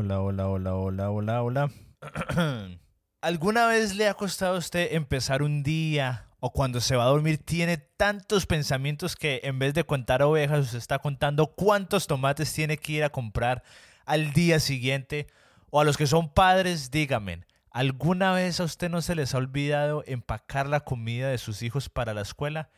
Hola, hola, hola, hola, hola, hola. ¿Alguna vez le ha costado a usted empezar un día o cuando se va a dormir tiene tantos pensamientos que en vez de contar ovejas usted está contando cuántos tomates tiene que ir a comprar al día siguiente? O a los que son padres, díganme, ¿alguna vez a usted no se les ha olvidado empacar la comida de sus hijos para la escuela?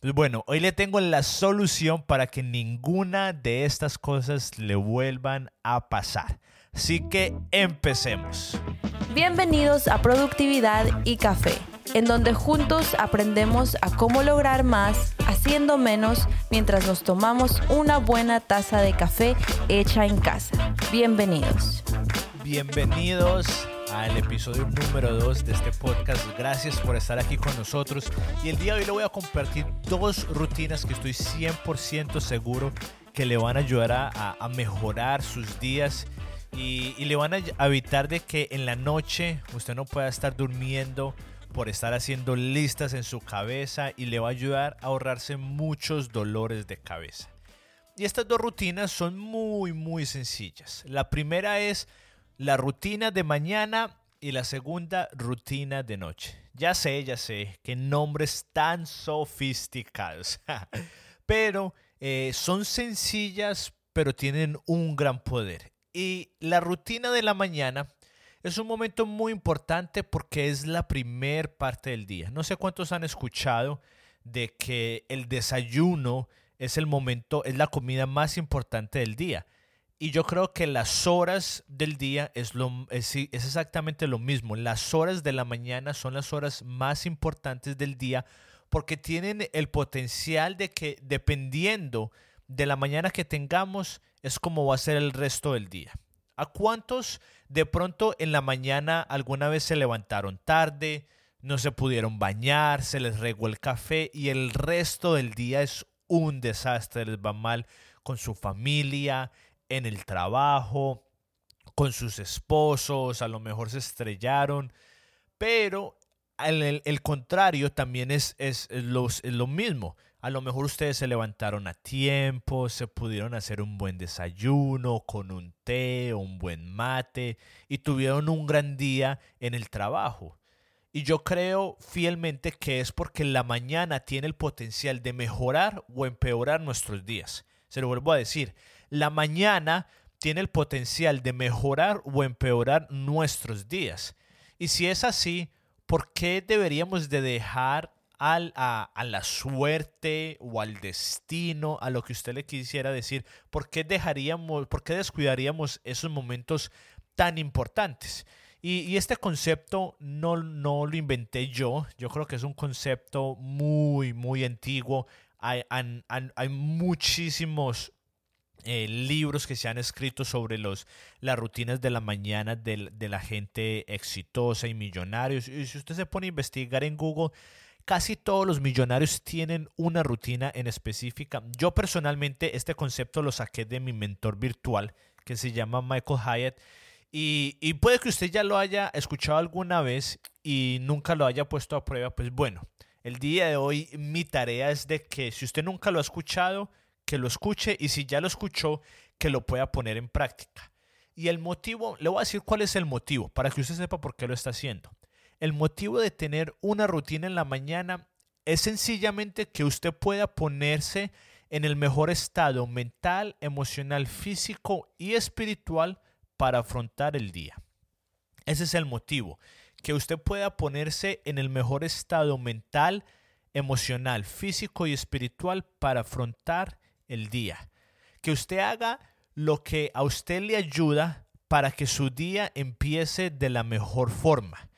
Pues bueno, hoy le tengo la solución para que ninguna de estas cosas le vuelvan a pasar. Así que empecemos. Bienvenidos a Productividad y Café, en donde juntos aprendemos a cómo lograr más haciendo menos mientras nos tomamos una buena taza de café hecha en casa. Bienvenidos. Bienvenidos al episodio número 2 de este podcast. Gracias por estar aquí con nosotros. Y el día de hoy le voy a compartir dos rutinas que estoy 100% seguro que le van a ayudar a, a mejorar sus días y, le van a evitar de que en la noche usted no pueda estar durmiendo por estar haciendo listas en su cabeza y le va a ayudar a ahorrarse muchos dolores de cabeza. Y estas dos rutinas son muy muy sencillas. La primera es la rutina de mañana y la segunda rutina de noche. Ya sé, ya sé, que nombres tan sofisticados. pero eh, son sencillas, pero tienen un gran poder. Y la rutina de la mañana es un momento muy importante porque es la primer parte del día. No sé cuántos han escuchado de que el desayuno es el momento, es la comida más importante del día. Y yo creo que las horas del día es, lo, es, es exactamente lo mismo. Las horas de la mañana son las horas más importantes del día porque tienen el potencial de que dependiendo de la mañana que tengamos, es como va a ser el resto del día. ¿A cuántos de pronto en la mañana alguna vez se levantaron tarde, no se pudieron bañar, se les regó el café y el resto del día es un desastre, les va mal con su familia, en el trabajo, con sus esposos, a lo mejor se estrellaron, pero el, contrario también es, es, lo, es lo mismo. A lo mejor ustedes se levantaron a tiempo, se pudieron hacer un buen desayuno con un té o un buen mate y tuvieron un gran día en el trabajo. Y yo creo fielmente que es porque la mañana tiene el potencial de mejorar o empeorar nuestros días. Se lo vuelvo a decir, la mañana tiene el potencial de mejorar o empeorar nuestros días. Y si es así, ¿por qué deberíamos de dejar a, la suerte o al destino, a lo que usted le quisiera decir, ¿por qué dejaríamos, por qué descuidaríamos esos momentos tan importantes? Y, este concepto no, no lo inventé yo, yo creo que es un concepto muy, muy antiguo. Hay, hay muchísimos eh, libros que se han escrito sobre los, las rutinas de la mañana de, de, la gente exitosa y millonarios. Y si usted se pone a investigar en Google, Casi todos los millonarios tienen una rutina en específica. Yo personalmente este concepto lo saqué de mi mentor virtual que se llama Michael Hyatt. Y, puede que usted ya lo haya escuchado alguna vez y nunca lo haya puesto a prueba. Pues bueno, el día de hoy mi tarea es de que si usted nunca lo ha escuchado, que lo escuche y si ya lo escuchó, que lo pueda poner en práctica. Y el motivo, le voy a decir cuál es el motivo para que usted sepa por qué lo está haciendo. El motivo de tener una rutina en la mañana es sencillamente que usted pueda ponerse en el mejor estado mental, emocional, físico y espiritual para afrontar el día. Ese es el motivo, que usted pueda ponerse en el mejor estado mental, emocional, físico y espiritual para afrontar el día. Que usted haga lo que a usted le ayuda para que su día empiece de la mejor forma.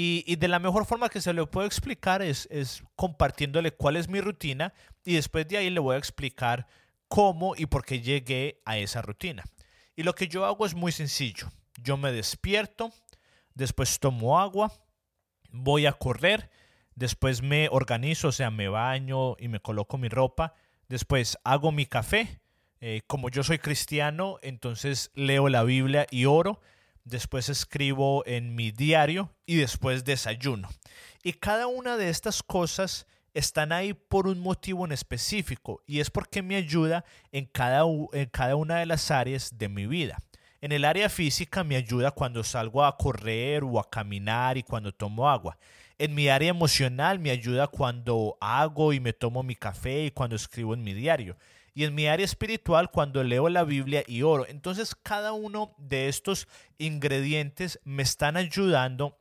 Y, de la mejor forma que se le puedo explicar es, es compartiéndole cuál es mi rutina y después de ahí le voy a explicar cómo y por qué llegué a esa rutina. Y lo que yo hago es muy sencillo. Yo me despierto, después tomo agua, voy a correr, después me organizo, o sea, me baño y me coloco mi ropa, después hago mi café. Eh, como yo soy cristiano, entonces leo la Biblia y oro después escribo en mi diario y después desayuno. Y cada una de estas cosas están ahí por un motivo en específico y es porque me ayuda en cada, en cada una de las áreas de mi vida. En el área física me ayuda cuando salgo a correr o a caminar y cuando tomo agua. En mi área emocional me ayuda cuando hago y me tomo mi café y cuando escribo en mi diario. Y en mi área espiritual cuando leo la Biblia y oro. Entonces cada uno de estos ingredientes me están ayudando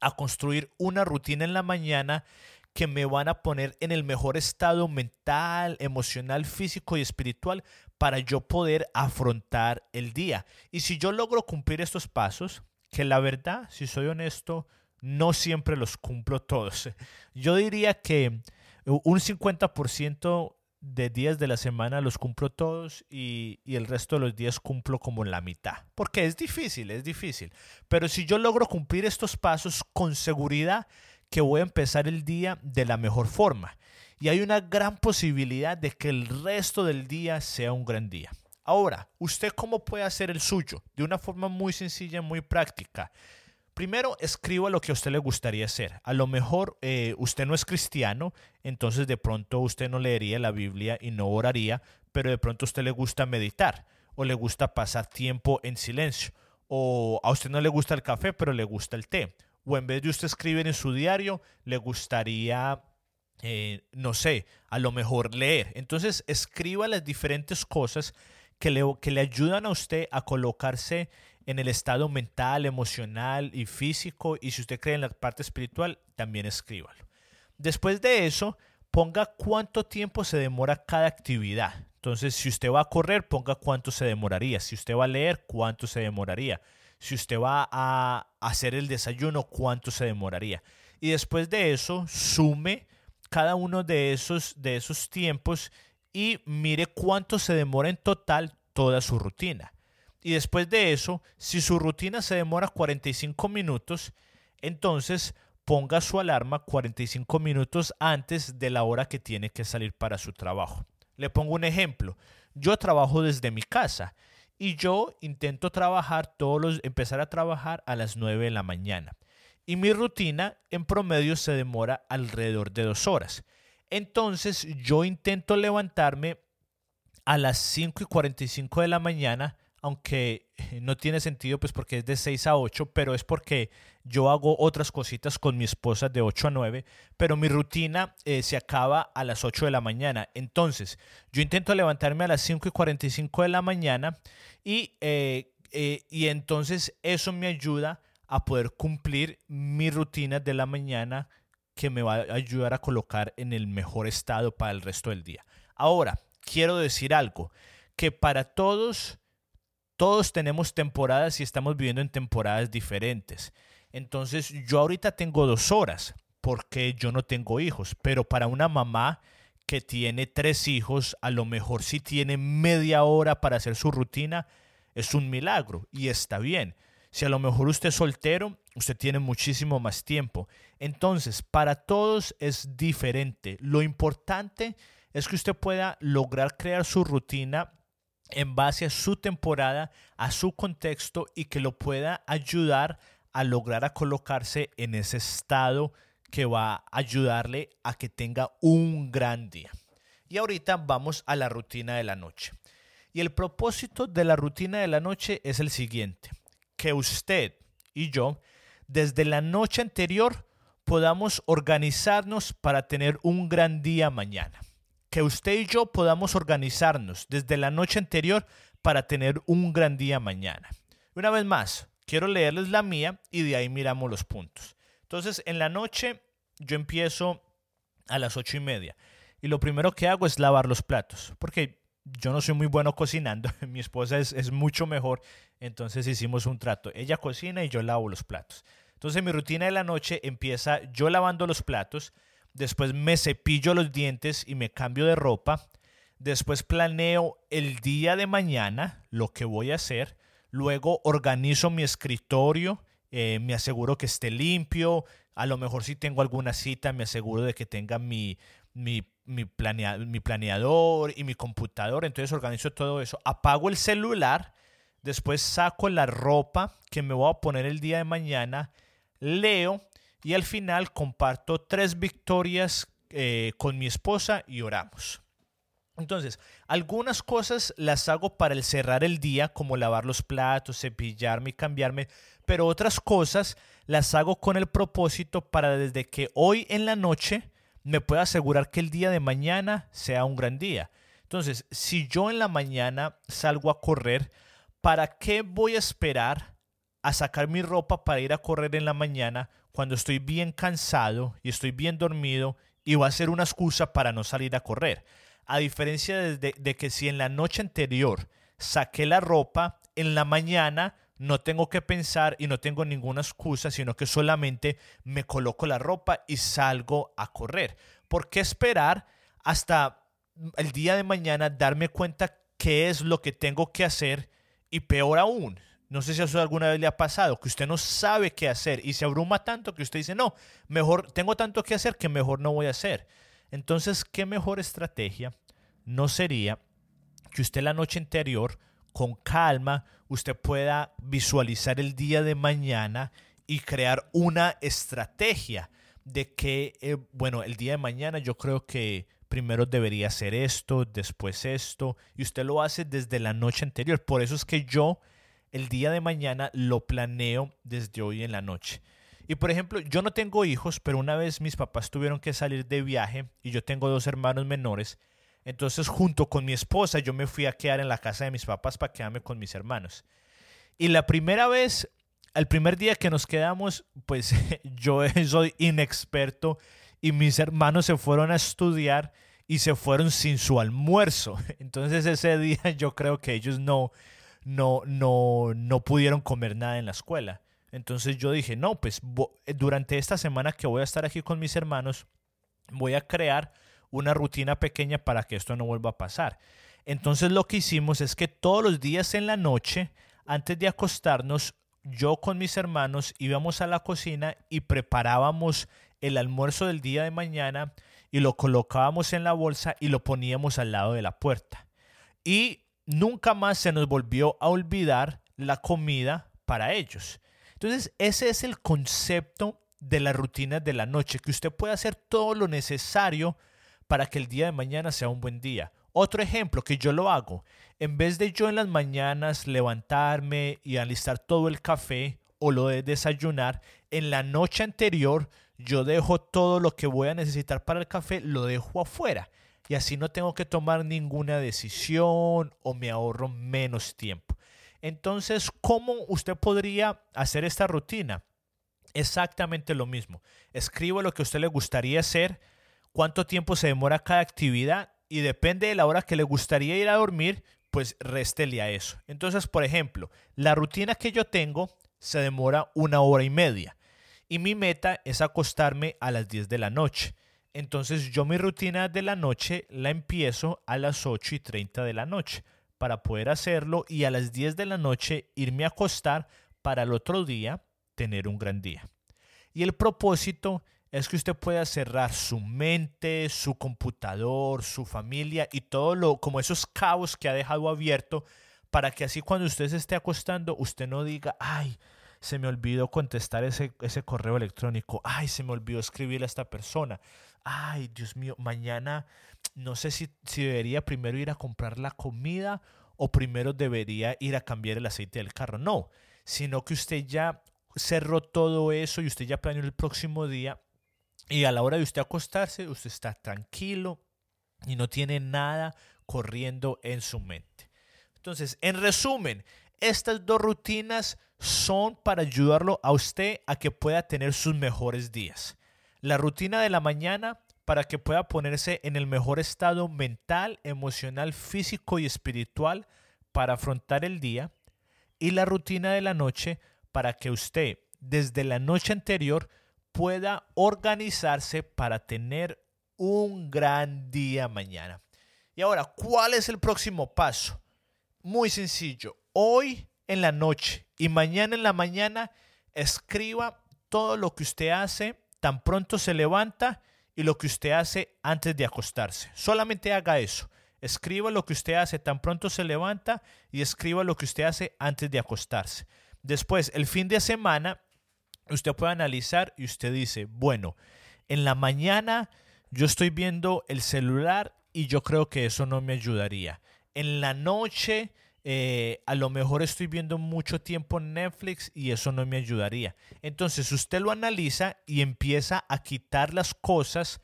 a construir una rutina en la mañana que me van a poner en el mejor estado mental, emocional, físico y espiritual para yo poder afrontar el día. Y si yo logro cumplir estos pasos, que la verdad, si soy honesto, no siempre los cumplo todos. Yo diría que un 50% de días de la semana los cumplo todos y, y, el resto de los días cumplo como la mitad. Porque es difícil, es difícil. Pero si yo logro cumplir estos pasos con seguridad que voy a empezar el día de la mejor forma. Y hay una gran posibilidad de que el resto del día sea un gran día. Ahora, ¿usted cómo puede hacer el suyo? De una forma muy sencilla, muy práctica. Primero, escriba lo que a usted le gustaría hacer. A lo mejor eh, usted no es cristiano, entonces de pronto usted no leería la Biblia y no oraría, pero de pronto a usted le gusta meditar o le gusta pasar tiempo en silencio. O a usted no le gusta el café, pero le gusta el té. O en vez de usted escribir en su diario, le gustaría eh, no sé, a lo mejor leer. Entonces escriba las diferentes cosas que le, que le ayudan a usted a colocarse en el estado mental, emocional y físico. Y si usted cree en la parte espiritual, también escríbalo. Después de eso, ponga cuánto tiempo se demora cada actividad. Entonces, si usted va a correr, ponga cuánto se demoraría. Si usted va a leer, cuánto se demoraría. Si usted va a hacer el desayuno, cuánto se demoraría. Y después de eso, sume cada uno de esos, de esos tiempos y mire cuánto se demora en total toda su rutina. Y después de eso, si su rutina se demora 45 minutos, entonces ponga su alarma 45 minutos antes de la hora que tiene que salir para su trabajo. Le pongo un ejemplo. Yo trabajo desde mi casa y yo intento trabajar todos los, empezar a trabajar a las 9 de la mañana. Y mi rutina en promedio se demora alrededor de dos horas. Entonces yo intento levantarme a las 5 y 45 de la mañana aunque eh, no tiene sentido pues porque es de 6 a 8, pero es porque yo hago otras cositas con mi esposa de 8 a 9, pero mi rutina eh, se acaba a las 8 de la mañana. Entonces, yo intento levantarme a las 5 y 45 de la mañana y, eh, y entonces eso me ayuda a poder cumplir mi rutina de la mañana que me va a ayudar a colocar en el mejor estado para el resto del día. Ahora, quiero decir algo, que para todos todos tenemos temporadas y estamos viviendo en temporadas diferentes. Entonces yo ahorita tengo dos horas porque yo no tengo hijos, pero para una mamá que tiene tres hijos, a lo mejor si tiene media hora para hacer su rutina, es un milagro y está bien. Si a lo mejor usted es soltero, usted tiene muchísimo más tiempo. Entonces, para todos es diferente. Lo importante es que usted pueda lograr crear su rutina en base a su temporada, a su contexto y que lo pueda ayudar a lograr a colocarse en ese estado que va a ayudarle a que tenga un gran día. Y ahorita vamos a la rutina de la noche. Y el propósito de la rutina de la noche es el siguiente, que usted y yo desde la noche anterior podamos organizarnos para tener un gran día mañana que usted y yo podamos organizarnos desde la noche anterior para tener un gran día mañana. Una vez más, quiero leerles la mía y de ahí miramos los puntos. Entonces, en la noche yo empiezo a las ocho y media y lo primero que hago es lavar los platos, porque yo no soy muy bueno cocinando, mi esposa es, es mucho mejor, entonces hicimos un trato. Ella cocina y yo lavo los platos. Entonces mi rutina de la noche empieza yo lavando los platos, después me cepillo los dientes y me cambio de ropa, después planeo el día de mañana, lo que voy a hacer, luego organizo mi escritorio, eh, me aseguro que esté limpio, a lo mejor si tengo alguna cita me aseguro de que tenga mi, mi, mi, mi planeador y mi computador, entonces organizo todo eso, apago el celular, después saco la ropa que me voy a poner el día de mañana, leo, y al final comparto tres victorias eh, con mi esposa y oramos. Entonces, algunas cosas las hago para el cerrar el día, como lavar los platos, cepillarme y cambiarme, pero otras cosas las hago con el propósito para desde que hoy en la noche me pueda asegurar que el día de mañana sea un gran día. Entonces, si yo en la mañana salgo a correr, ¿para qué voy a esperar a sacar mi ropa para ir a correr en la mañana cuando estoy bien cansado y estoy bien dormido y va a ser una excusa para no salir a correr? A diferencia de, de, que si en la noche anterior saqué la ropa, en la mañana no tengo que pensar y no tengo ninguna excusa, sino que solamente me coloco la ropa y salgo a correr. ¿Por qué esperar hasta el día de mañana darme cuenta qué es lo que tengo que hacer? Y peor aún, no sé si eso alguna vez le ha pasado, que usted no sabe qué hacer y se abruma tanto que usted dice, no, mejor tengo tanto que hacer que mejor no voy a hacer. Entonces, ¿qué mejor estrategia no sería que usted la noche anterior, con calma, usted pueda visualizar el día de mañana y crear una estrategia de que, eh, bueno, el día de mañana yo creo que primero debería hacer esto, después esto, y usted lo hace desde la noche anterior. Por eso es que yo el día de mañana lo planeo desde hoy en la noche. Y por ejemplo, yo no tengo hijos, pero una vez mis papás tuvieron que salir de viaje y yo tengo dos hermanos menores. Entonces, junto con mi esposa, yo me fui a quedar en la casa de mis papás para quedarme con mis hermanos. Y la primera vez, el primer día que nos quedamos, pues yo soy inexperto y mis hermanos se fueron a estudiar y se fueron sin su almuerzo. Entonces ese día yo creo que ellos no, no, no, no pudieron comer nada en la escuela. Entonces yo dije, no, pues eh, durante esta semana que voy a estar aquí con mis hermanos, voy a crear una rutina pequeña para que esto no vuelva a pasar. Entonces lo que hicimos es que todos los días en la noche, antes de acostarnos, yo con mis hermanos íbamos a la cocina y preparábamos el almuerzo del día de mañana y lo colocábamos en la bolsa y lo poníamos al lado de la puerta. Y nunca más se nos volvió a olvidar la comida para ellos. Entonces, ese es el concepto de la rutina de la noche, que usted puede hacer todo lo necesario para que el día de mañana sea un buen día. Otro ejemplo que yo lo hago, en vez de yo en las mañanas levantarme y alistar todo el café o lo de desayunar, en la noche anterior yo dejo todo lo que voy a necesitar para el café, lo dejo afuera. Y así no tengo que tomar ninguna decisión o me ahorro menos tiempo. Entonces, ¿cómo usted podría hacer esta rutina? Exactamente lo mismo. Escriba lo que a usted le gustaría hacer, cuánto tiempo se demora cada actividad y depende de la hora que le gustaría ir a dormir, pues réstele a eso. Entonces, por ejemplo, la rutina que yo tengo se demora una hora y media y mi meta es acostarme a las 10 de la noche. Entonces yo mi rutina de la noche la empiezo a las 8 y 30 de la noche para poder hacerlo y a las 10 de la noche irme a acostar para el otro día tener un gran día. Y el propósito es que usted pueda cerrar su mente, su computador, su familia y todo lo como esos cabos que ha dejado abierto para que así cuando usted se esté acostando usted no diga, ay, se me olvidó contestar ese, ese correo electrónico, ay, se me olvidó escribirle a esta persona, ay, Dios mío, mañana no sé si, si debería primero ir a comprar la comida o primero debería ir a cambiar el aceite del carro. No, sino que usted ya cerró todo eso y usted ya planeó el próximo día y a la hora de usted acostarse, usted está tranquilo y no tiene nada corriendo en su mente. Entonces, en resumen, estas dos rutinas son para ayudarlo a usted a que pueda tener sus mejores días. La rutina de la mañana para que pueda ponerse en el mejor estado mental, emocional, físico y espiritual para afrontar el día. Y la rutina de la noche para que usted desde la noche anterior pueda organizarse para tener un gran día mañana. Y ahora, ¿cuál es el próximo paso? Muy sencillo. Hoy en la noche y mañana en la mañana, escriba todo lo que usted hace tan pronto se levanta y lo que usted hace antes de acostarse. Solamente haga eso. Escriba lo que usted hace tan pronto se levanta y escriba lo que usted hace antes de acostarse. Después, el fin de semana, usted puede analizar y usted dice, bueno, en la mañana yo estoy viendo el celular y yo creo que eso no me ayudaría. En la noche eh, a lo mejor estoy viendo mucho tiempo en Netflix y eso no me ayudaría. Entonces usted lo analiza y empieza a quitar las cosas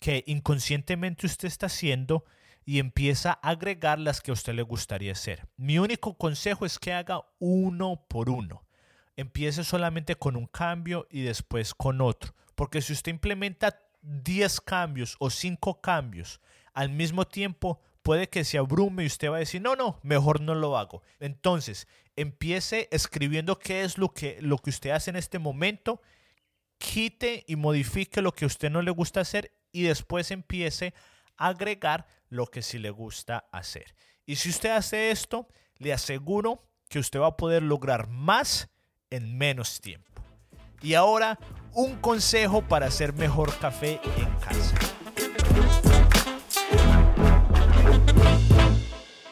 que inconscientemente usted está haciendo y empieza a agregar las que a usted le gustaría hacer. Mi único consejo es que haga uno por uno. Empiece solamente con un cambio y después con otro. Porque si usted implementa 10 cambios o 5 cambios al mismo tiempo, puede que se abrume y usted va a decir, no, no, mejor no lo hago. Entonces, empiece escribiendo qué es lo que, lo que usted hace en este momento, quite y modifique lo que a usted no le gusta hacer y después empiece a agregar lo que sí le gusta hacer. Y si usted hace esto, le aseguro que usted va a poder lograr más en menos tiempo. Y ahora, un consejo para hacer mejor café en casa.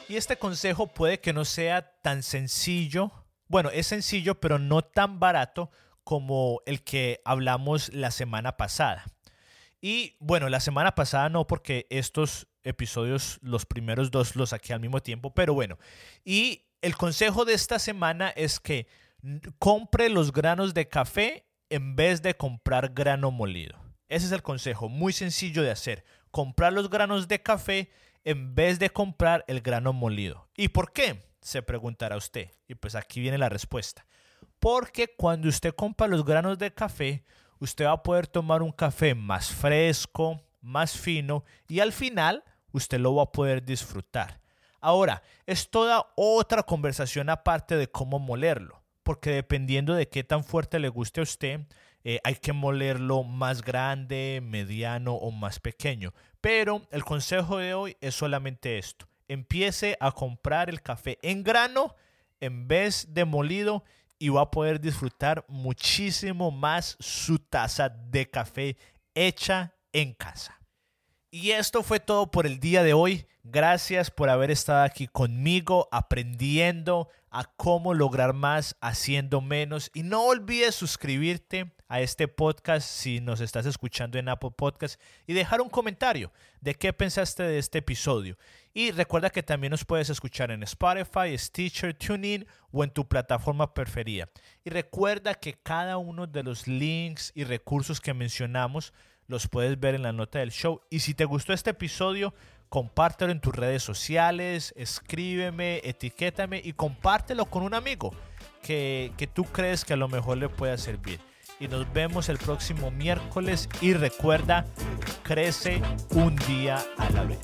Y este consejo puede que no sea tan sencillo, bueno, es sencillo, pero no tan barato como el que hablamos la semana pasada. Y bueno, la semana pasada no, porque estos episodios, los primeros dos los saqué al mismo tiempo, pero bueno. Y el consejo de esta semana es que compre los granos de café en vez de comprar grano molido. Ese es el consejo, muy sencillo de hacer. Comprar los granos de café en vez de comprar el grano molido. ¿Y por qué? Se preguntará usted. Y pues aquí viene la respuesta. Porque cuando usted compra los granos de café, usted va a poder tomar un café más fresco, más fino y al final usted lo va a poder disfrutar. Ahora, es toda otra conversación aparte de cómo molerlo, porque dependiendo de qué tan fuerte le guste a usted, eh, hay que molerlo más grande, mediano o más pequeño. Pero el consejo de hoy es solamente esto. Empiece a comprar el café en grano en vez de molido y va a poder disfrutar muchísimo más su taza de café hecha en casa. Y esto fue todo por el día de hoy. Gracias por haber estado aquí conmigo aprendiendo a cómo lograr más haciendo menos. Y no olvides suscribirte a este podcast si nos estás escuchando en Apple Podcast y dejar un comentario de qué pensaste de este episodio. Y recuerda que también nos puedes escuchar en Spotify, Stitcher, TuneIn o en tu plataforma preferida. Y recuerda que cada uno de los links y recursos que mencionamos los puedes ver en la nota del show. Y si te gustó este episodio, compártelo en tus redes sociales, escríbeme, etiquétame y compártelo con un amigo que, que tú crees que a lo mejor le pueda servir y nos vemos el próximo miércoles y recuerda, crece un día a la vez.